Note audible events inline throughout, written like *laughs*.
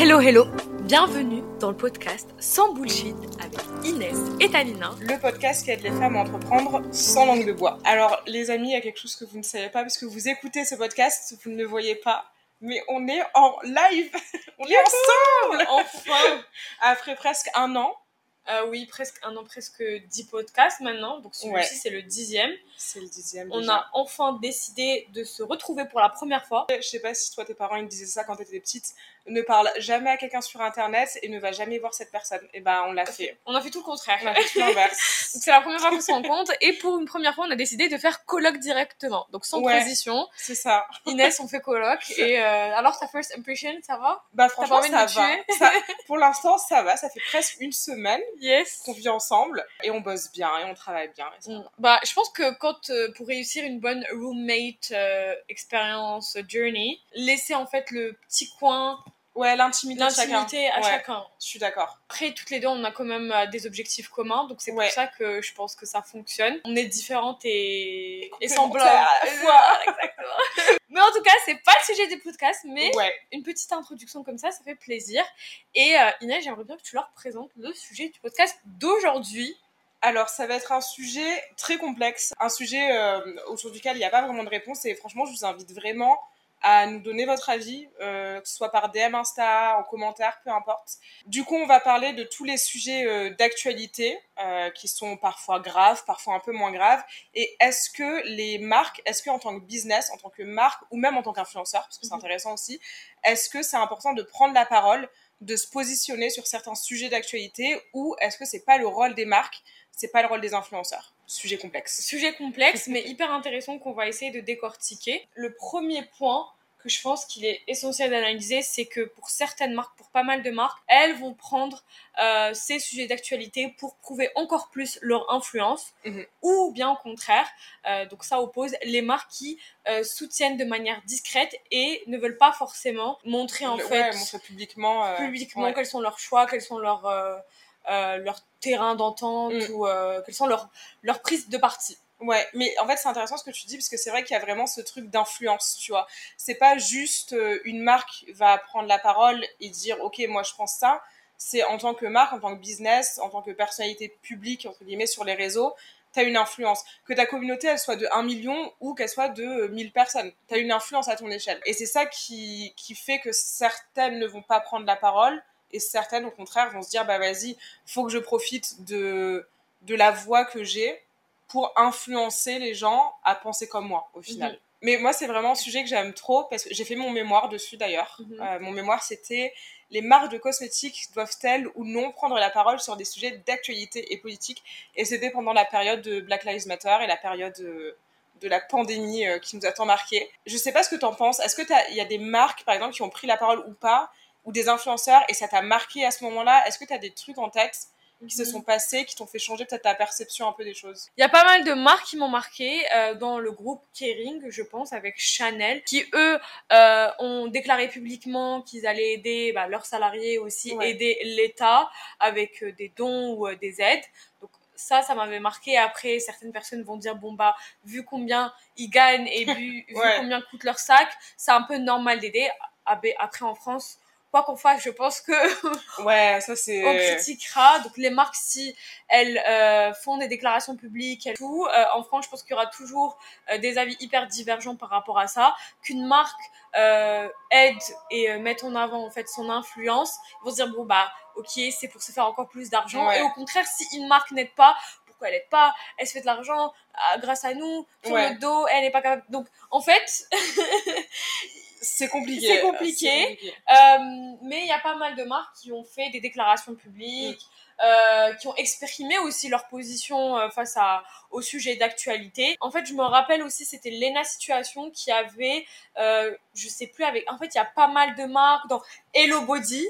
Hello, hello, bienvenue dans le podcast Sans Bullshit avec Inès et Talina. Le podcast qui aide les femmes à entreprendre sans langue de bois. Alors, les amis, il y a quelque chose que vous ne savez pas, parce que vous écoutez ce podcast, vous ne le voyez pas, mais on est en live *laughs* On est ensemble Enfin *laughs* Après presque un an. Euh, Oui, presque un an, presque dix podcasts maintenant, donc celui-ci Ouais. c'est le dixième. C'est le dixième On déjà. a enfin décidé de se retrouver pour la première fois. Je sais pas si toi, tes parents, ils te disaient ça quand t'étais petite. Ne parle jamais à quelqu'un sur Internet et ne va jamais voir cette personne. Et ben, on l'a fait. On a fait tout le contraire. On a fait tout l'inverse. *laughs* C'est la première fois qu'on se rencontre et pour une première fois on a décidé de faire colloque directement. Donc sans Ouais. transition. C'est ça. Inès on fait colloque *laughs* et euh, alors ta first impression ça va? Bah, franchement, ça me va. Ça- pour l'instant, ça va. Ça fait presque une semaine *laughs* Yes. qu'on vit ensemble et on bosse bien et on travaille bien. et ça Mm. Bah, je pense que quand euh, pour réussir une bonne roommate euh, expérience journey, laisser en fait le petit coin, Ouais, l'intimité chacun. à Ouais, chacun. Je suis d'accord. Après, toutes les deux, on a quand même euh, des objectifs communs, donc c'est Ouais. pour ça que je pense que ça fonctionne. On est différentes et, et semblables. à la fois. Exactement. *laughs* mais en tout cas, c'est pas le sujet des podcasts, mais Ouais. une petite introduction comme ça, ça fait plaisir. Et euh, Inès, j'aimerais bien que tu leur présentes le sujet du podcast d'aujourd'hui. Alors, ça va être un sujet très complexe, un sujet euh, autour duquel il n'y a pas vraiment de réponse. Et franchement, je vous invite vraiment à nous donner votre avis, euh, que ce soit par DM Insta, en commentaire, peu importe. Du coup, on va parler de tous les sujets euh, d'actualité euh, qui sont parfois graves, parfois un peu moins graves. Et est-ce que les marques, est-ce que en tant que business, en tant que marque ou même en tant qu'influenceur, parce que c'est Mhm. intéressant aussi, est-ce que c'est important de prendre la parole, de se positionner sur certains sujets d'actualité, ou est-ce que c'est pas le rôle des marques c'est pas le rôle des influenceurs? Sujet complexe. Sujet complexe, mais hyper intéressant qu'on va essayer de décortiquer. Le premier point que je pense qu'il est essentiel d'analyser, c'est que pour certaines marques, pour pas mal de marques, elles vont prendre euh, ces sujets d'actualité pour prouver encore plus leur influence, Mhm. ou bien au contraire, euh, donc ça oppose les marques qui euh, soutiennent de manière discrète et ne veulent pas forcément montrer en Le- fait ouais, montrer publiquement. euh, publiquement ouais. quels sont leurs choix, quels sont leurs, euh, euh, leurs terrains d'entente Mm. ou euh, quelles sont leurs, leurs prises de parti. Ouais, mais en fait, c'est intéressant ce que tu dis parce que c'est vrai qu'il y a vraiment ce truc d'influence, tu vois. C'est pas juste euh, une marque va prendre la parole et dire OK, moi je pense ça. C'est en tant que marque, en tant que business, en tant que personnalité publique entre guillemets sur les réseaux, t'as une influence. Que ta communauté elle soit de 1 million ou qu'elle soit de euh, 1000 personnes, t'as une influence à ton échelle. Et c'est ça qui qui fait que certaines ne vont pas prendre la parole et certaines au contraire vont se dire bah vas-y, faut que je profite de de la voix que j'ai pour influencer les gens à penser comme moi au final. Mhm. Mais moi c'est vraiment un sujet que j'aime trop parce que j'ai fait mon mémoire dessus d'ailleurs. Mhm. Euh, mon mémoire c'était les marques de cosmétiques doivent-elles ou non prendre la parole sur des sujets d'actualité et politique? Et c'était pendant la période de Black Lives Matter et la période euh, de la pandémie euh, qui nous a tant marqué. Je sais pas ce que t'en penses. Est-ce que il y a des marques par exemple qui ont pris la parole ou pas ou des influenceurs et ça t'a marqué à ce moment-là? Est-ce que tu as des trucs en tête qui se sont passés, qui t'ont fait changer peut-être ta perception un peu des choses Il y a pas mal de marques qui m'ont marqué euh, dans le groupe Kering, je pense, avec Chanel, qui eux euh, ont déclaré publiquement qu'ils allaient aider bah, leurs salariés aussi, Ouais. aider l'État avec euh, des dons ou euh, des aides. Donc ça, ça m'avait marqué. Après, certaines personnes vont dire bon bah vu combien ils gagnent et *laughs* vu, vu combien coûte leur sac, c'est un peu normal d'aider. Après en France. Quoi qu'on fasse, je pense que *laughs* Ouais, ça c'est. on critiquera. Donc les marques, si elles euh, font des déclarations publiques, elles- tout, euh, en France, je pense qu'il y aura toujours euh, des avis hyper divergents par rapport à ça. Qu'une marque euh, aide et euh, mette en avant en fait son influence, ils vont se dire bon bah ok, c'est pour se faire encore plus d'argent. Ouais. Et au contraire, si une marque n'aide pas, pourquoi elle n'aide pas? Elle se fait de l'argent ah, grâce à nous, sur Ouais. notre dos, elle n'est pas capable. Donc en fait, *laughs* C'est compliqué. C'est compliqué. C'est compliqué. Euh, mais il y a pas mal de marques qui ont fait des déclarations publiques, euh, qui ont exprimé aussi leur position euh, face à, au sujet d'actualité. En fait, je me rappelle aussi, c'était Lena Situation qui avait, euh, je sais plus avec, en fait, il y a pas mal de marques dans Hello Body,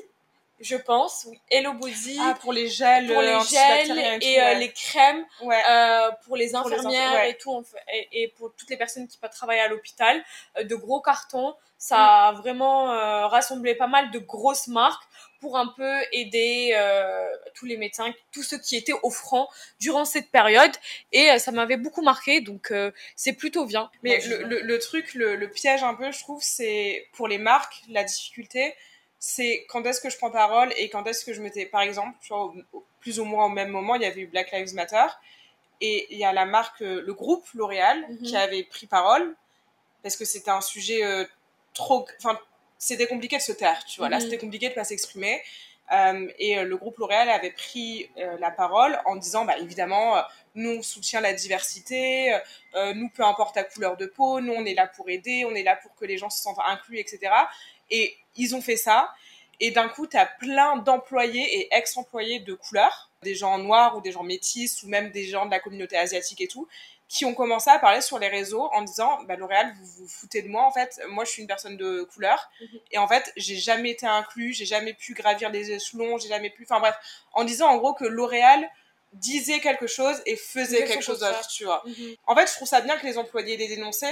je pense, oui, Hello Body. Ah, pour les gels, pour les euh, gels tout, et euh, ouais. les crèmes Ouais. euh, pour les Pour les infirmières ouais. et tout fait, et, et pour toutes les personnes qui peuvent travailler à l'hôpital euh, de gros cartons ça Mm. a vraiment euh, rassemblé pas mal de grosses marques pour un peu aider euh, tous les médecins tous ceux qui étaient offrants durant cette période et euh, ça m'avait beaucoup marqué donc euh, c'est plutôt bien Mais le, le, le truc, le, le piège un peu, je trouve, c'est pour les marques, la difficulté, c'est quand est-ce que je prends parole et quand est-ce que je m'étais, par exemple, plus ou moins au même moment, il y avait eu Black Lives Matter et il y a la marque, euh, le groupe L'Oréal Mhm. qui avait pris parole parce que c'était un sujet euh, trop, enfin, c'était compliqué de se taire, tu vois. Là, Mhm. c'était compliqué de pas s'exprimer. Euh, et le groupe L'Oréal avait pris euh, la parole en disant, bah, évidemment, nous, on soutient la diversité, nous, peu importe ta couleur de peau, nous, on est là pour aider, on est là pour que les gens se sentent inclus, etc. Et ils ont fait ça. Et d'un coup, tu as plein d'employés et ex-employés de couleur, des gens noirs ou des gens métis ou même des gens de la communauté asiatique et tout, qui ont commencé à parler sur les réseaux en disant bah, L'Oréal, vous vous foutez de moi, en fait, moi je suis une personne de couleur Mhm. et en fait, j'ai jamais été inclus, j'ai jamais pu gravir les échelons, j'ai jamais pu. Enfin bref, en disant en gros que L'Oréal disait quelque chose et faisait quelque chose d'autre, tu vois. Mhm. En fait, je trouve ça bien que les employés les dénoncent,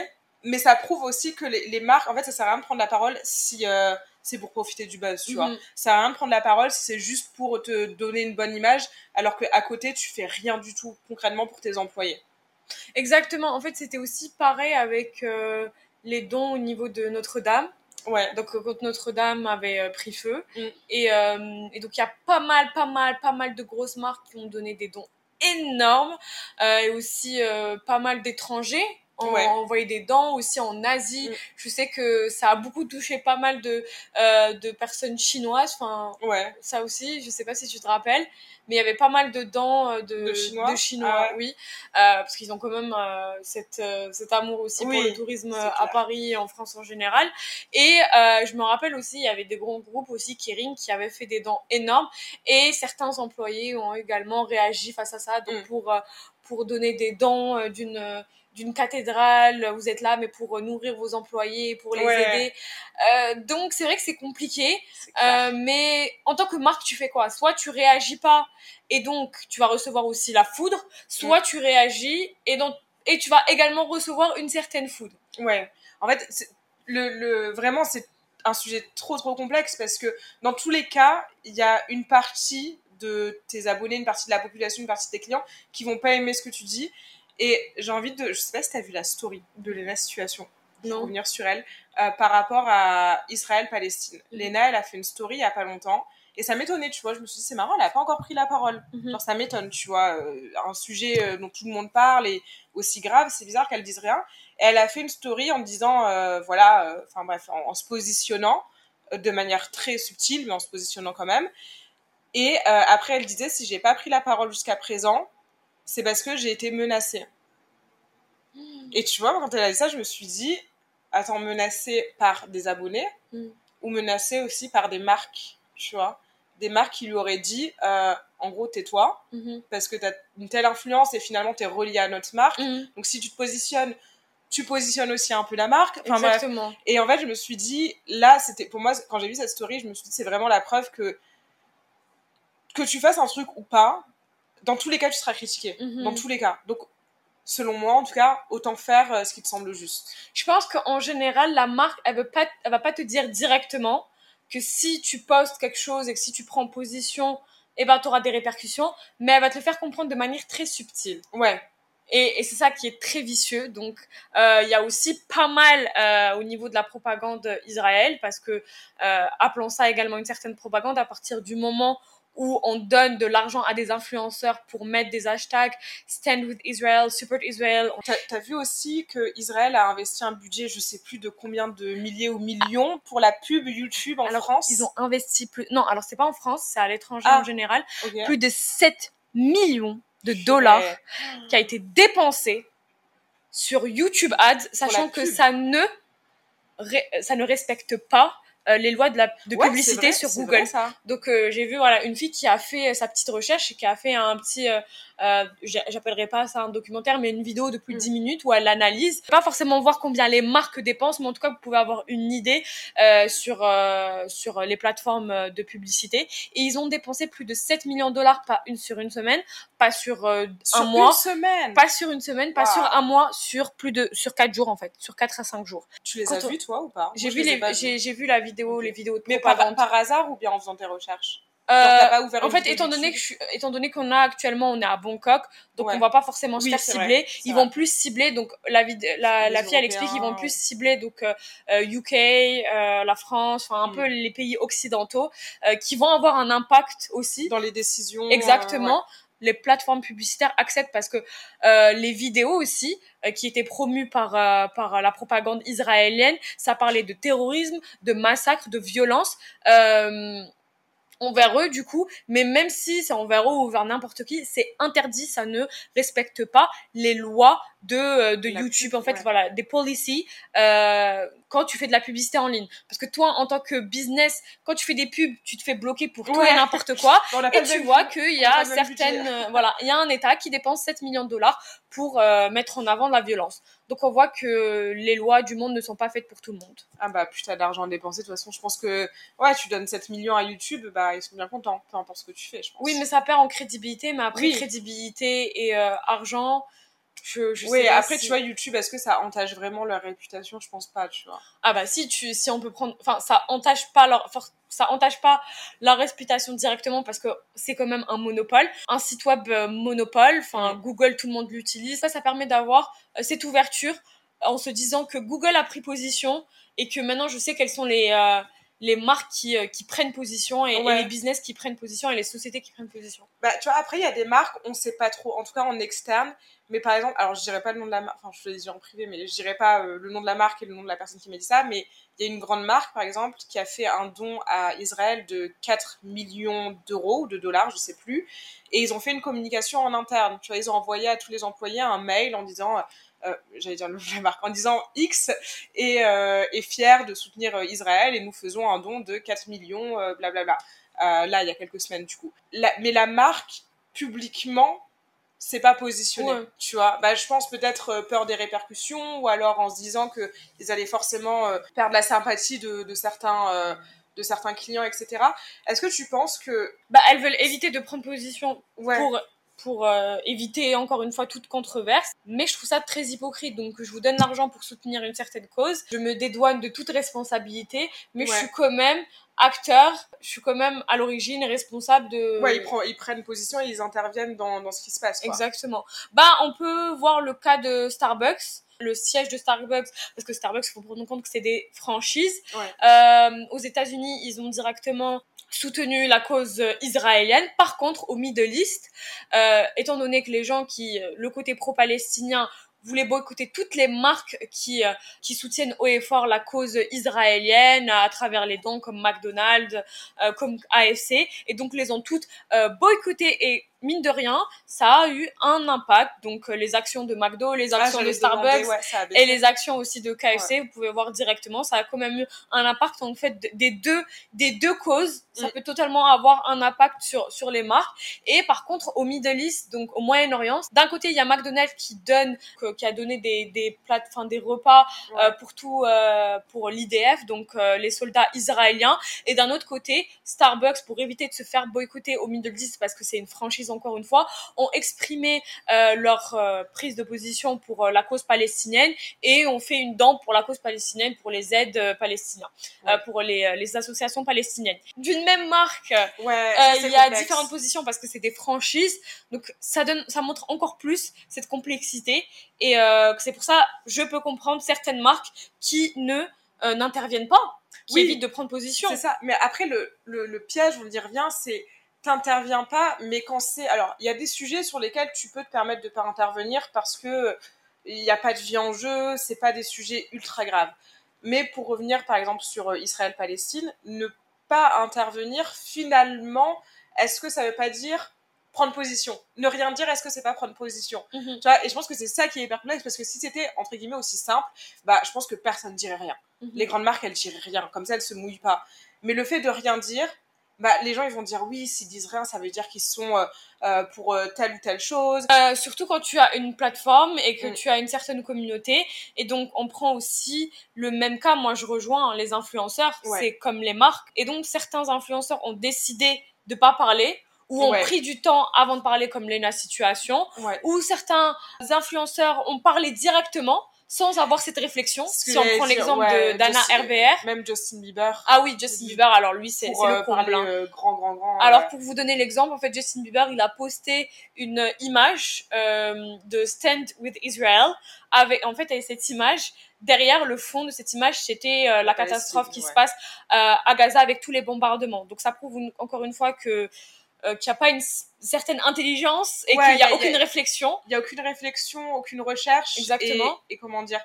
mais ça prouve aussi que les, les marques, en fait, ça sert à rien de prendre la parole si euh, c'est pour profiter du buzz, tu vois. Mhm. Ça sert à rien de prendre la parole si c'est juste pour te donner une bonne image, alors qu'à côté, tu fais rien du tout concrètement pour tes employés. Exactement. En fait, c'était aussi pareil avec euh, les dons au niveau de Notre-Dame. Ouais. Donc, euh, quand Notre-Dame avait euh, pris feu. Mm. Et, et donc, il y a pas mal, pas mal, pas mal de grosses marques qui ont donné des dons énormes. Et aussi pas mal d'étrangers Ouais. envoyé des dons, aussi en Asie. Mm. Je sais que ça a beaucoup touché pas mal de, euh, de personnes chinoises. Enfin, Ouais. ça aussi, je sais pas si tu te rappelles, mais il y avait pas mal de dents euh, de, De Chinois Ah ouais. oui, Euh, parce qu'ils ont quand même euh, cette, euh, cet amour aussi Oui, pour le tourisme à. Paris et en France en général. Et euh, je me rappelle aussi, il y avait des grands groupes aussi, Kering, qui avaient fait des dents énormes, et certains employés ont également réagi face à ça, donc Mm. pour, pour donner des dons euh, d'une d'une cathédrale, vous êtes là, mais pour euh, nourrir vos employés, pour les Ouais. aider. Euh, donc c'est vrai que c'est compliqué. Euh, mais en tant que marque, tu fais quoi? Soit tu réagis pas et donc tu vas recevoir aussi la foudre, soit tu réagis et donc et tu vas également recevoir une certaine foudre. Ouais. En fait, le, le, vraiment, c'est un sujet trop, trop complexe parce que dans tous les cas, il y a une partie de tes abonnés, une partie de la population, une partie de tes clients qui vont pas aimer ce que tu dis. Et j'ai envie de. Je sais pas si t'as vu la story de Lena Situation, pour Non. revenir sur elle, euh, par rapport à Israël-Palestine. Mhm. Lena, elle a fait une story il y a pas longtemps. Et ça m'étonnait, tu vois. Je me suis dit, c'est marrant, elle a pas encore pris la parole. Mhm. Genre, ça m'étonne, tu vois. euh, un sujet euh, dont tout le monde parle et aussi grave, c'est bizarre qu'elle dise rien. Et elle a fait une story en disant, euh, voilà, enfin bref, en, en se positionnant de manière très subtile, mais en se positionnant quand même. Et après, elle disait, si j'ai pas pris la parole jusqu'à présent, c'est parce que j'ai été menacée. Et tu vois, quand elle a dit ça, je me suis dit, attends, menacée par des abonnés Mm. ou menacée aussi par des marques, tu vois? Des marques qui lui auraient dit, euh, en gros, tais-toi, Mhm. parce que tu as une telle influence et finalement, tu es relié à notre marque. Donc, si tu te positionnes, tu positionnes aussi un peu la marque. Enfin, bref. Exactement. Et en fait, je me suis dit, là, c'était pour moi, quand j'ai vu cette story, je me suis dit, c'est vraiment la preuve que que tu fasses un truc ou pas, dans tous les cas, tu seras critiqué. Mhm. Dans tous les cas. Donc, selon moi, en tout cas, autant faire euh, ce qui te semble juste. Je pense qu'en général, la marque, elle, veut pas, elle va pas te dire directement que si tu postes quelque chose et que si tu prends position, eh ben, tu auras des répercussions, mais elle va te le faire comprendre de manière très subtile. Ouais. Et, et c'est ça qui est très vicieux. Donc, euh, il y a aussi pas mal euh, au niveau de la propagande Israël, parce que appelons ça également une certaine propagande à partir du moment où on donne de l'argent à des influenceurs pour mettre des hashtags Stand with Israel, Support Israel. T'as as vu aussi que Israël a investi un budget, je sais plus de combien de milliers ou millions, pour la pub YouTube en alors, France ils ont investi plus. Non, alors c'est pas en France, c'est à l'étranger Ah. en général. Plus de 7 millions de dollars Ouais. qui a été dépensé sur YouTube Ads, sachant que pub. ça ne, ça ne respecte pas les lois de, la, de Ouais, publicité vrai, sur Google. vrai, ça. Donc euh, j'ai vu voilà une fille qui a fait euh, sa petite recherche et qui a fait un petit, euh, euh, j'a- j'appellerai pas ça un documentaire, mais une vidéo de plus de Mm. 10 minutes où elle analyse, pas forcément voir combien les marques dépensent, mais en tout cas vous pouvez avoir une idée euh, sur euh, sur les plateformes euh, de publicité. Et ils ont dépensé plus de 7 millions de dollars pas une sur une semaine, pas sur euh, Sur un mois, une semaine. pas sur une semaine, pas Wow. sur un mois, sur plus de sur 4 jours en fait, sur 4 à 5 jours. Tu les Quand as on- vus, toi, ou pas? J'ai vu les les j'ai j'ai vu la vidéo, les vidéos de Mais par, par hasard ou bien en faisant tes recherches? Euh, en fait, étant donné, que je étant donné qu'on a actuellement, on est à Bangkok, donc on va pas forcément se faire cibler. ils vont plus cibler, donc la, la, la fille, elle explique, ils vont plus cibler donc UK, euh, la France, enfin un mm. peu les pays occidentaux, qui vont avoir un impact aussi. Dans les décisions. Exactement les plateformes publicitaires acceptent parce que euh, les vidéos aussi euh, qui étaient promues par euh, par la propagande israélienne, ça parlait de terrorisme, de massacre, de violence envers eux du coup. Mais même si c'est envers eux ou vers n'importe qui c'est interdit ça ne respecte pas les lois de, euh, de YouTube en fait voilà des policies euh, quand tu fais de la publicité en ligne. Parce que toi en tant que business quand tu fais des pubs tu te fais bloquer pour tout et n'importe quoi. *laughs* Et tu vois qu'il y a certaines euh, voilà il y a un état qui dépense 7 millions de dollars pour euh, mettre en avant la violence. Donc on voit que les lois du monde ne sont pas faites pour tout le monde. Ah bah t'as d'argent à dépenser, de toute façon je pense que ouais tu donnes 7 millions à YouTube, bah ils sont bien contents, peu importe ce que tu fais je pense. Oui mais ça perd en crédibilité, mais après crédibilité et euh, argent, je, je oui, après, tu vois, YouTube, est-ce que ça entache vraiment leur réputation? Je pense pas, tu vois. Ah bah si, tu, si on peut prendre... Enfin, ça entache pas leur... Ça entache pas leur réputation directement parce que c'est quand même un monopole. Un site web euh, monopole, enfin, Google, tout le monde l'utilise. Ça, ça permet d'avoir euh, cette ouverture en se disant que Google a pris position et que maintenant, je sais quelles sont les... Euh, les marques qui, qui prennent position et, les business qui prennent position et les sociétés qui prennent position. Bah, tu vois, après, il y a des marques, on sait pas trop, en tout cas en externe, mais par exemple, alors je dirais pas le nom de la marque, enfin je te l'ai dit en privé, mais je dirais pas euh, le nom de la marque et le nom de la personne qui m'a dit ça, mais il y a une grande marque par exemple qui a fait un don à Israël de 4 millions d'euros ou de dollars, je sais plus, et ils ont fait une communication en interne. Tu vois, ils ont envoyé à tous les employés un mail en disant. Euh, j'allais dire le nom de la marque, en disant X est, euh, est fier de soutenir euh, Israël et nous faisons un don de 4 millions, blablabla. là, il y a quelques semaines du coup. mais la marque, publiquement, c'est pas positionné, tu vois. Bah, je pense peut-être euh, peur des répercussions ou alors en se disant que ils allaient forcément euh, perdre la sympathie de, de certains euh, de certains clients, etc. Est-ce que tu penses que bah elles veulent éviter de prendre position pour pour éviter encore une fois toute controverse. Mais je trouve ça très hypocrite. Donc je vous donne l'argent pour soutenir une certaine cause. Je me dédouane de toute responsabilité, mais je suis quand même acteur, je suis quand même à l'origine responsable de. Ouais, ils, prennent position et ils interviennent dans, dans ce qui se passe. Quoi. Exactement. Bah, on peut voir le cas de Starbucks le siège de Starbucks, parce que Starbucks, il faut prendre en compte que c'est des franchises. Euh, aux États-Unis, ils ont directement soutenu la cause israélienne. Par contre, au Middle East, euh, étant donné que les gens qui, le côté pro-palestinien, voulait boycotter toutes les marques qui, euh, qui soutiennent haut et fort la cause israélienne à travers les dons comme McDonald's, euh, comme AFC, et donc les ont toutes euh, boycottées et mine de rien, ça a eu un impact. Donc, euh, les actions de McDo, les ah, actions de Starbucks et les actions aussi de KFC, vous pouvez voir directement, ça a quand même eu un impact en fait des deux, des deux causes. Ça mm. peut totalement avoir un impact sur, sur les marques. Et par contre, au Middle East, donc au Moyen-Orient, d'un côté, il y a McDonald's qui donne, qui a donné des, des plats, enfin, des repas euh, pour tout, euh, pour l'IDF, donc les soldats israéliens. Et d'un autre côté, Starbucks, pour éviter de se faire boycotter au Middle East parce que c'est une franchise encore une fois, ont exprimé euh, leur euh, prise de position pour euh, la cause palestinienne et ont fait une dent pour la cause palestinienne, pour les aides palestiniens, pour les, les, associations palestiniennes. D'une même marque, ouais, il y a différentes positions parce que c'est des franchises, donc ça donne, ça montre encore plus cette complexité et c'est pour ça je peux comprendre certaines marques qui ne n'interviennent pas, qui évitent de prendre position. C'est ça. Mais après le, le, le piège, on y revient, c'est t'interviens pas, mais quand c'est. Alors, il y a des sujets sur lesquels tu peux te permettre de pas intervenir parce que il n'y a pas de vie en jeu, c'est pas des sujets ultra graves. Mais pour revenir par exemple sur euh, Israël-Palestine, ne pas intervenir, finalement, est-ce que ça veut pas dire prendre position? Ne rien dire, est-ce que c'est pas prendre position? Mhm. tu vois Et je pense que c'est ça qui est hyper complexe parce que si c'était entre guillemets aussi simple, bah je pense que personne dirait rien. Mhm. Les grandes marques elles diraient rien, comme ça elles se mouillent pas. Mais le fait de rien dire, bah, les gens ils vont dire oui, s'ils disent rien, ça veut dire qu'ils sont euh, euh, pour euh, telle ou telle chose. surtout quand tu as une plateforme et que mm. tu as une certaine communauté. Et donc on prend aussi le même cas, moi je rejoins les influenceurs, c'est comme les marques. Et donc certains influenceurs ont décidé de pas parler ou ont pris du temps avant de parler comme Lena Situation, ou certains influenceurs ont parlé directement sans avoir cette réflexion. Si on prend l'exemple ouais, d'Anna Justin- RBR. Même Justin Bieber. Ah oui, Justin Oui. Bieber, alors lui, c'est euh, le comble. hein. euh, grand, grand, grand. Alors, euh, pour vous donner l'exemple, en fait, Justin Bieber, il a posté une image euh, de Stand with Israel. Avec, en fait, avec cette image, derrière le fond de cette image, c'était euh, la catastrophe qui ouais. se passe euh, à Gaza avec tous les bombardements. Donc, ça prouve une- encore une fois que euh, qu'il n'y a pas une certaine intelligence et Ouais, qu'il n'y a- a y a- aucune réflexion. il n'y a aucune réflexion, aucune recherche. Exactement. Et, et comment dire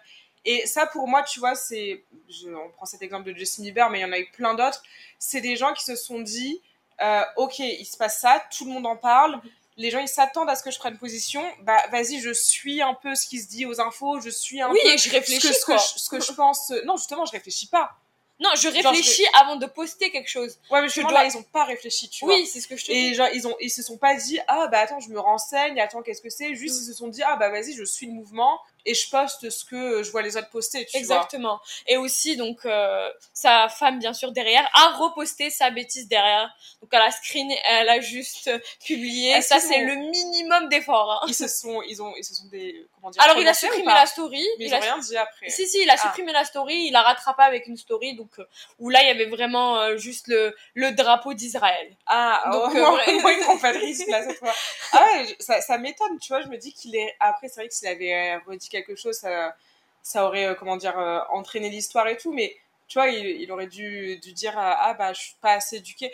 Et ça, pour moi, tu vois, c'est. On prend cet exemple de Justin Bieber, mais il y en a eu plein d'autres. C'est des gens qui se sont dit euh, Ok, il se passe ça, tout le monde en parle. Les gens, ils s'attendent à ce que je prenne position. Bah, vas-y, je suis un peu ce qui se dit aux infos, je suis un Oui, peu et je ce que, réfléchis, ce, que quoi. je, ce que je pense. Non, justement, je réfléchis pas. Non, je Genre, je réfléchis avant de poster quelque chose. Ouais, mais justement, dois- là, ils ont pas réfléchi, tu vois. Oui, c'est ce que je te dis. Et genre, ils, ont, ils se sont pas dit, ah bah attends, je me renseigne, attends, qu'est-ce que c'est Juste, Mm. ils se sont dit, ah bah vas-y, je suis le mouvement et je poste ce que je vois les autres poster, tu vois. Exactement. Et aussi, donc, euh, sa femme, bien sûr, derrière, a reposté sa bêtise derrière. Donc, elle a screen, elle a juste publié. Est-ce Ça, c'est le minimum d'effort. hein. Ils se sont, ils ont, ils se sont des, comment dire, Alors, il a supprimé la story. Mais il ils a ont rien dit après. Si, si, il a Ah. supprimé la story, il a rattrapé avec une story, donc, euh, où là, il y avait vraiment euh, juste le, le drapeau d'Israël. Ah, Donc, euh, *laughs* moi, ils là cette fois. Ah ouais, ça, ça m'étonne, tu vois. Je me dis qu'il est. Après, c'est vrai que s'il avait redit quelque chose, ça, ça aurait, euh, comment dire, euh, entraîné l'histoire et tout, mais. Tu vois, il, il aurait dû, dû dire euh, ah bah je suis pas assez éduqué.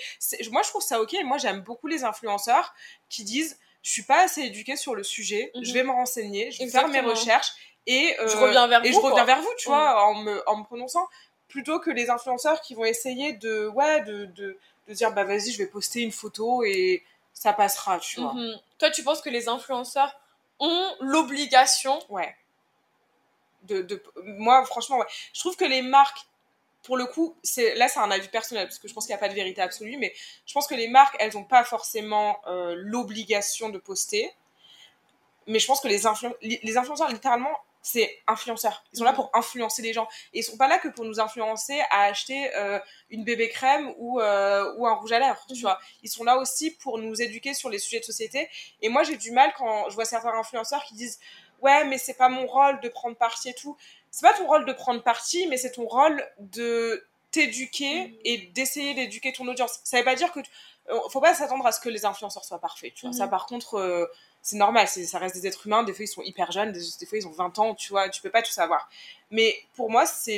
Moi je trouve ça ok. Moi j'aime beaucoup les influenceurs qui disent je suis pas assez éduqué sur le sujet. Mhm. Je vais me renseigner, je vais faire mes recherches et euh, Je reviens vers et vous, je reviens vers vous, tu vois, en me, en me prononçant plutôt que les influenceurs qui vont essayer de ouais de, de, de dire bah vas-y je vais poster une photo et ça passera, tu vois. Mhm. Toi, tu penses que les influenceurs ont l'obligation Ouais. De, de, moi, franchement, ouais. Je trouve que les marques, pour le coup, c'est là, c'est un avis personnel, parce que je pense qu'il n'y a pas de vérité absolue, mais je pense que les marques, elles n'ont pas forcément euh, l'obligation de poster. Mais je pense que les, influ- les influenceurs, littéralement, c'est influenceurs. Ils sont là Mhm. pour influencer les gens. Et ils sont pas là que pour nous influencer à acheter euh, une bébé crème ou, euh, ou un rouge à lèvres, tu Mhm. vois. Ils sont là aussi pour nous éduquer sur les sujets de société. Et moi, j'ai du mal quand je vois certains influenceurs qui disent ouais, mais c'est pas mon rôle de prendre parti et tout. C'est pas ton rôle de prendre parti, mais c'est ton rôle de t'éduquer Mhm. et d'essayer d'éduquer ton audience. Ça veut pas dire que tu- euh, faut pas s'attendre à ce que les influenceurs soient parfaits, tu vois. Ça par contre euh, c'est normal, ça reste des êtres humains, des fois ils sont hyper jeunes, des, des fois ils ont 20 ans, tu vois, tu peux pas tout savoir. Mais pour moi, ça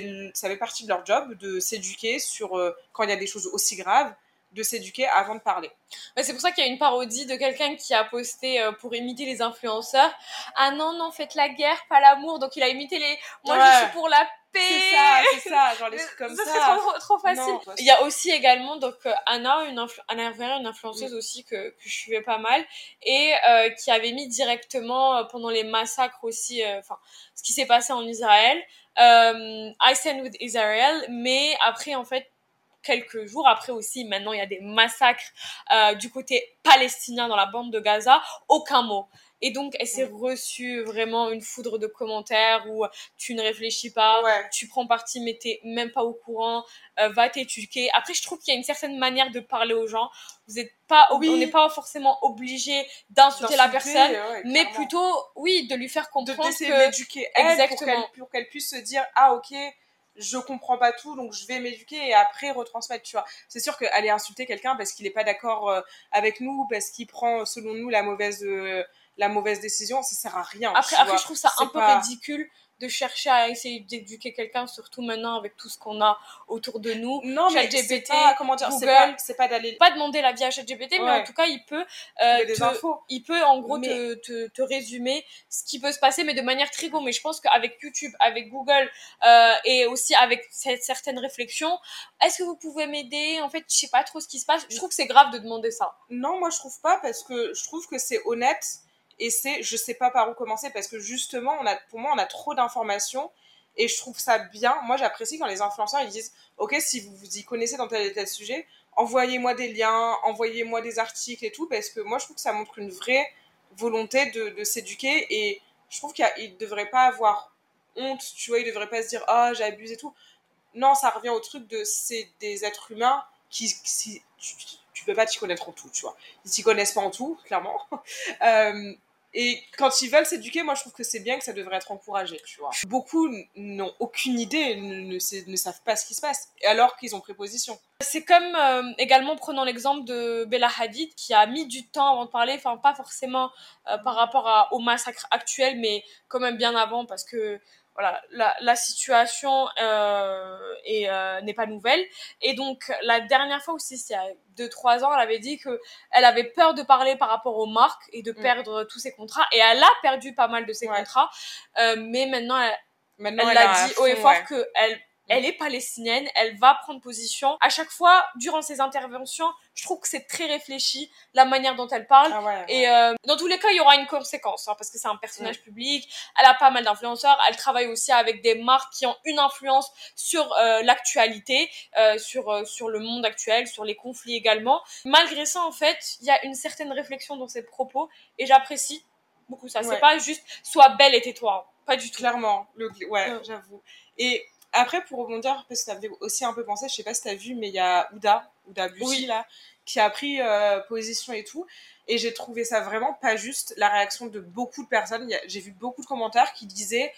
fait partie de leur job de s'éduquer sur euh, quand il y a des choses aussi graves, de s'éduquer avant de parler. C'est pour ça qu'il y a une parodie de quelqu'un qui a posté euh, pour imiter les influenceurs. Ah non, non, faites la guerre, pas l'amour. Donc il a imité les. Moi, Ouais. je suis pour la paix. C'est ça, c'est ça, genre les Mais trucs comme ça ça. serait trop, trop facile. Non. Il y a aussi également donc euh, Anna, une influ- Anna une influenceuse aussi que, que je suivais pas mal et euh, qui avait mis directement euh, pendant les massacres aussi, euh, enfin ce qui s'est passé en Israël, euh, I stand with Israel, mais après en fait quelques jours après aussi, maintenant il y a des massacres euh, du côté palestinien dans la bande de Gaza, aucun mot. Et donc, elle s'est reçue vraiment une foudre de commentaires où tu ne réfléchis pas, Ouais. tu prends parti mais t'es même pas au courant, euh, va t'éduquer. Après, je trouve qu'il y a une certaine manière de parler aux gens. Vous êtes pas, Oui. on n'est pas forcément obligé d'insulter la personne, ouais, mais plutôt, oui, de lui faire de comprendre d'essayer que de l'éduquer elle pour Exactement. qu'elle pour qu'elle puisse se dire ah ok je comprends pas tout donc je vais m'éduquer et après retransmettre tu vois c'est sûr qu'aller insulter quelqu'un parce qu'il est pas d'accord euh, avec nous parce qu'il prend selon nous la mauvaise euh, la mauvaise décision ça sert à rien Après, après vois. je trouve ça un peu ridicule de chercher à essayer d'éduquer quelqu'un, surtout maintenant avec tout ce qu'on a autour de nous. non mais c'est pas comment dire c'est pas c'est pas d'aller Pas demander l'avis à ChatGPT, mais en tout cas, il peut, euh, des te, infos il peut en gros Mais- te, te, te résumer ce qui peut se passer, mais de manière très go. Mais je pense qu'avec YouTube, avec Google euh, et aussi avec cette certaines réflexions, est-ce que vous pouvez m'aider? En fait, je sais pas trop ce qui se passe. Je trouve que c'est grave de demander ça. Non, moi je trouve pas parce que je trouve que c'est honnête et c'est je sais pas par où commencer parce que justement on a pour moi on a trop d'informations et je trouve ça bien. Moi j'apprécie quand les influenceurs ils disent OK si vous vous y connaissez dans tel et tel sujet, envoyez-moi des liens, envoyez-moi des articles et tout parce que moi je trouve que ça montre une vraie volonté de, s'éduquer et je trouve qu'il devrait pas avoir honte, tu vois, il devrait pas se dire ah j'abuse et tout. Non, ça revient au truc de c'est des êtres humains qui, qui- tu, tu peux pas t'y connaître en tout, tu vois. Ils s'y connaissent pas en tout, clairement. *laughs* Euh, Et quand ils veulent s'éduquer, moi je trouve que c'est bien que ça devrait être encouragé, tu vois. Beaucoup n'ont aucune idée, ne, savent pas ce qui se passe, alors qu'ils ont préposition. C'est comme euh, également prenons l'exemple de Bella Hadid qui a mis du temps avant de parler, enfin pas forcément euh, par rapport au massacre actuel, mais quand même bien avant parce que voilà, la, la situation euh, euh, n'est pas nouvelle. Et donc, la dernière fois aussi, c'est il y a 2-3 ans, elle avait dit que elle avait peur de parler par rapport aux marques et de mm. perdre tous ses contrats. Et elle a perdu pas mal de ses contrats. Euh, mais maintenant, elle, maintenant, elle, a dit haut et fort que qu'elle elle est palestinienne, elle va prendre position. À chaque fois, durant ses interventions, je trouve que c'est très réfléchi, la manière dont elle parle. Ah et euh, dans tous les cas, il y aura une conséquence, hein, parce que c'est un personnage public, elle a pas mal d'influenceurs, elle travaille aussi avec des marques qui ont une influence sur euh, l'actualité, euh, sur, sur le monde actuel, sur les conflits également. Malgré ça, en fait, il y a une certaine réflexion dans ses propos, et j'apprécie beaucoup ça. C'est pas juste « sois belle et tais-toi ». Pas du tout. Clairement, le, ouais, j'avoue. Et après, pour rebondir, parce que ça me fait aussi un peu penser, je sais pas si t'as vu, mais il y a Ouda, Ouda Beauty, là, qui a pris euh, position et tout. Et j'ai trouvé ça vraiment pas juste, la réaction de beaucoup de personnes. J'ai vu beaucoup de commentaires qui disaient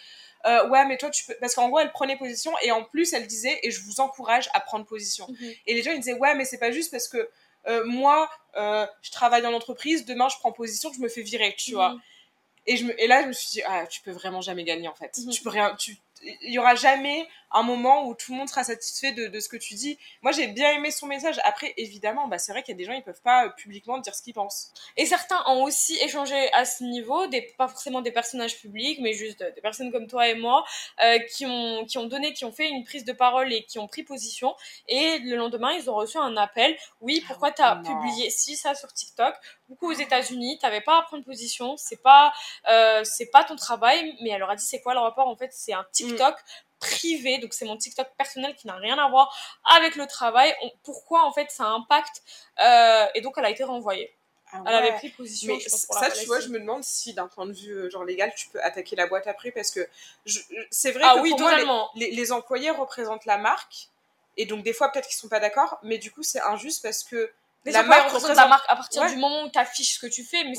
euh, Ouais, mais toi, tu peux. Parce qu'en gros, elle prenait position et en plus, elle disait Et je vous encourage à prendre position. Mhm. Et les gens, ils disaient Ouais, mais c'est pas juste parce que euh, moi, je travaille dans l'entreprise, demain, je prends position, je me fais virer, tu vois. Mhm. Et, je me, et là, je me suis dit, ah, tu peux vraiment jamais gagner en fait. Mhm. Tu peux rien, tu, il y aura jamais un moment où tout le monde sera satisfait de, de ce que tu dis. Moi, j'ai bien aimé son message. Après, évidemment, bah, c'est vrai qu'il y a des gens, ils peuvent pas euh, publiquement dire ce qu'ils pensent. Et certains ont aussi échangé à ce niveau, des, pas forcément des personnages publics, mais juste des personnes comme toi et moi, euh, qui, ont, qui ont donné, qui ont fait une prise de parole et qui ont pris position. Et le lendemain, ils ont reçu un appel. Oui, pourquoi tu as publié si ça sur TikTok? Beaucoup aux États-Unis, t'avais pas à prendre position, c'est pas, euh, c'est pas ton travail. Mais elle leur a dit, c'est quoi le rapport En fait, c'est un TikTok privé, donc c'est mon TikTok personnel qui n'a rien à voir avec le travail. pourquoi en fait ça impacte euh, Et donc elle a été renvoyée. Ah elle avait pris position. Mais ça, tu vois, je me demande si d'un point de vue euh, genre légal, tu peux attaquer la boîte après parce que c'est vrai ah que oui, pour les, employés représentent la marque et donc des fois peut-être qu'ils sont pas d'accord, mais du coup c'est injuste parce que la marque représente la marque à partir du moment où tu affiches ce que tu fais, mais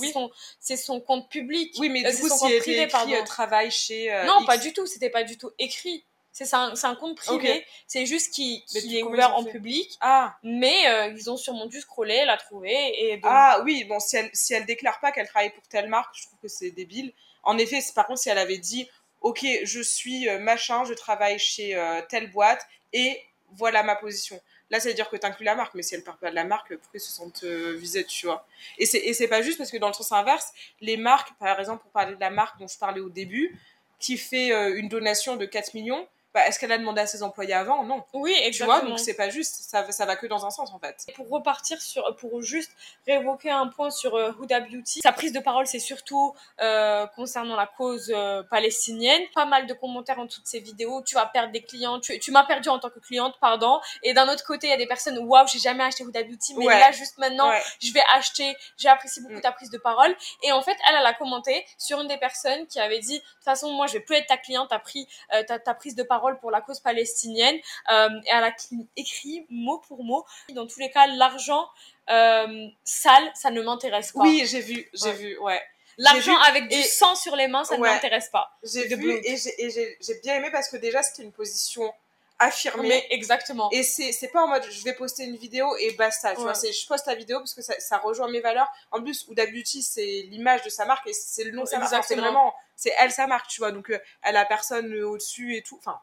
c'est son, compte public. Oui, mais euh, du coup, si privé, écrit, travail chez. non, pas du tout, c'était pas du tout écrit. C'est un, un, compte privé. C'est juste qui, qui est ouvert en public. Ah. Mais euh, ils ont sûrement dû scroller, la trouver. Et Ah oui, bon, si elle, si elle déclare pas qu'elle travaille pour telle marque, je trouve que c'est débile. En effet, par contre, si elle avait dit, ok, je suis euh, machin, je travaille chez euh, telle boîte et voilà ma position. Là, ça veut dire que tu inclus la marque, mais si elle parle pas de la marque, pourquoi ils se sentent visés, tu vois? Et c'est pas juste parce que dans le sens inverse, les marques, par exemple, pour parler de la marque dont je parlais au début, qui fait une donation de 4 millions, bah, est-ce qu'elle a demandé à ses employés avant? Non. Oui, exactement. Tu vois, donc c'est pas juste, ça, ça va que dans un sens en fait. Pour repartir sur, pour juste révoquer un point sur euh, Huda Beauty, sa prise de parole c'est surtout euh, concernant la cause euh, palestinienne. Pas mal de commentaires en toutes ces vidéos, tu vas perdre des clients, tu, tu m'as perdu en tant que cliente, pardon. Et d'un autre côté, il y a des personnes, waouh, j'ai jamais acheté Huda Beauty, mais là juste maintenant, je vais acheter, j'ai apprécié beaucoup mm. ta prise de parole. Et en fait, elle, elle a commenté sur une des personnes qui avait dit, de toute façon, moi je vais plus être ta cliente, t'as pris ta, ta prise de parole pour la cause palestinienne. Euh, et elle a écrit mot pour mot. Dans tous les cas, l'argent euh, sale, ça ne m'intéresse pas. Oui, j'ai vu, j'ai vu, ouais. L'argent avec du sang sur les mains, ça ne m'intéresse pas. J'ai vu et j'ai bien aimé parce que déjà, c'était une position affirmée. Mais exactement. Et c'est pas en mode je vais poster une vidéo et basta, tu vois. C'est je poste la vidéo parce que ça, ça rejoint mes valeurs. En plus, Ouda Beauty, c'est l'image de sa marque et c'est le nom de sa marque. C'est vraiment, c'est elle sa marque, tu vois. Donc, euh, elle a personne au-dessus et tout. Enfin,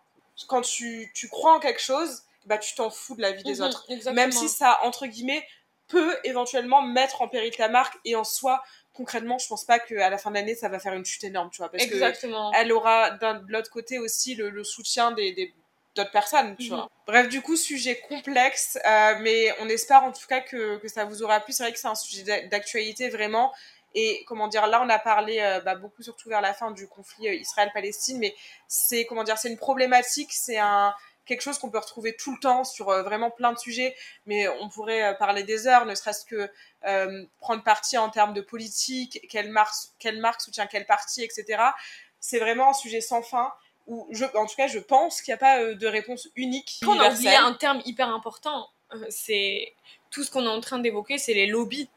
quand tu, tu crois en quelque chose, bah tu t'en fous de la vie des mhm, autres. Même si ça, entre guillemets, peut éventuellement mettre en péril ta marque et en soi, concrètement, je pense pas qu'à la fin de l'année, ça va faire une chute énorme, tu vois. Parce exactement. elle aura de l'autre côté aussi le, soutien des, d'autres personnes, tu mhm. vois. Bref, du coup, sujet complexe, euh, mais on espère en tout cas que, que ça vous aura plu. C'est vrai que c'est un sujet d'actualité vraiment. Et comment dire, là on a parlé euh, bah, beaucoup surtout vers la fin du conflit euh, Israël-Palestine, mais c'est comment dire, c'est une problématique, c'est un quelque chose qu'on peut retrouver tout le temps sur euh, vraiment plein de sujets, mais on pourrait parler des heures, ne serait-ce que prendre parti en termes de politique, quelle marque, quelle marque soutient quel parti, etc. C'est vraiment un sujet sans fin. Où je, en tout cas, je pense qu'il n'y a pas de réponse unique. On a oublié un terme hyper important, c'est tout ce qu'on est en train d'évoquer, c'est les lobbies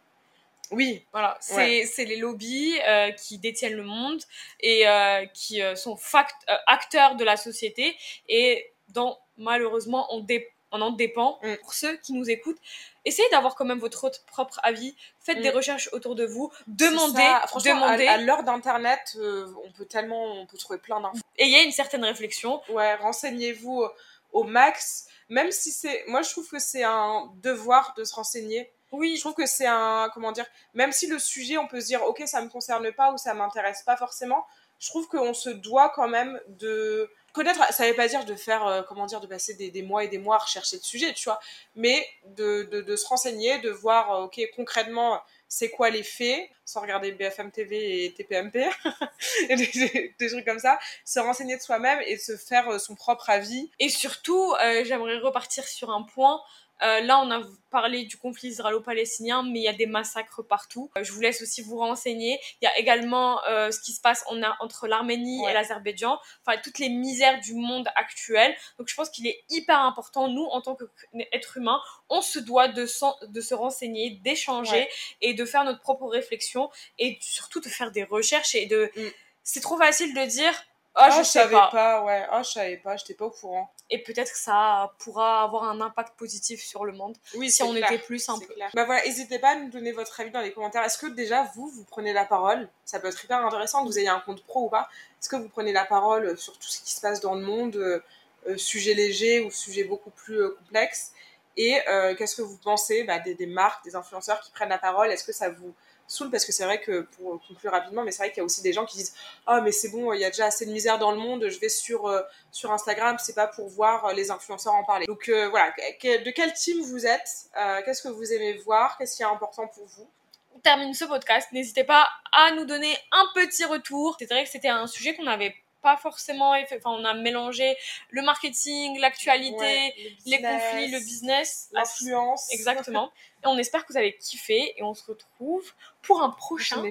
Oui. Voilà, c'est les lobbies euh, qui détiennent le monde et euh, qui euh, sont fact acteurs de la société et dont malheureusement on, dé- on en dépend. Mm. Pour ceux qui nous écoutent, essayez d'avoir quand même votre propre avis. Faites Mm. des recherches autour de vous. Demandez, ça. Franchement, à- demandez. à, l'heure d'internet, on peut tellement, on peut trouver plein d'infos. Ayez une certaine réflexion. Ouais, renseignez-vous au- au max. Même si c'est, moi je trouve que c'est un devoir de se renseigner. Je Oui, trouve que c'est un, comment dire, même si le sujet, on peut se dire, ok, ça me concerne pas ou ça m'intéresse pas forcément, je trouve qu'on se doit quand même de connaître, ça veut pas dire de faire, euh, comment dire, de passer des, des mois et des mois à rechercher le sujet, tu vois, mais de, de, de se renseigner, de voir, euh, ok, concrètement, c'est quoi les faits, sans regarder BFM TV et TPMP, *laughs* et des, des- des trucs comme ça, se renseigner de soi-même et se faire euh, son propre avis. Et surtout, euh, j'aimerais repartir sur un point. Euh, là, on a parlé du conflit israélo-palestinien, mais il y a des massacres partout. Euh, je vous laisse aussi vous renseigner. Il y a également euh, ce qui se passe entre l'Arménie Ouais. et l'Azerbaïdjan, enfin toutes les misères du monde actuel. Donc je pense qu'il est hyper important, nous, en tant qu'êtres humains, on se doit de, se renseigner, d'échanger Ouais. et de faire notre propre réflexion et surtout de faire des recherches et de... Mm. C'est trop facile de dire... Oh, Ah, je, savais pas. pas, ouais, ah, je savais pas, j'étais pas au courant. et peut-être que ça pourra avoir un impact positif sur le monde Oui, si on clair. était plus un peu. clair. Bah voilà, n'hésitez pas à nous donner votre avis dans les commentaires. Est-ce que déjà vous, vous prenez la parole? Ça peut être hyper intéressant que vous ayez un compte pro ou pas. Est-ce que vous prenez la parole sur tout ce qui se passe dans le monde, euh, euh, sujet léger ou sujet beaucoup plus euh, complexe? Et euh, qu'est-ce que vous pensez bah, des, des marques, des influenceurs qui prennent la parole? Est-ce que ça vous saoule Parce que c'est vrai que, pour conclure rapidement, mais c'est vrai qu'il y a aussi des gens qui disent Ah, mais c'est bon, il y a déjà assez de misère dans le monde, je vais sur, euh, sur Instagram, c'est pas pour voir euh, les influenceurs en parler. Donc euh, voilà, de quel team vous êtes Euh, Qu'est-ce que vous aimez voir Qu'est-ce qui est important pour vous? On termine ce podcast. N'hésitez pas à nous donner un petit retour. C'est vrai que c'était un sujet qu'on n'avait pas forcément. Enfin, on a mélangé le marketing, l'actualité, Ouais, le les conflits, le business. l'influence. Exactement. Et on espère que vous avez kiffé et on se retrouve pour un prochain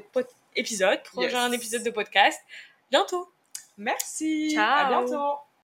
épisode, prochain Yes. épisode de podcast bientôt. Merci. Ciao. À bientôt.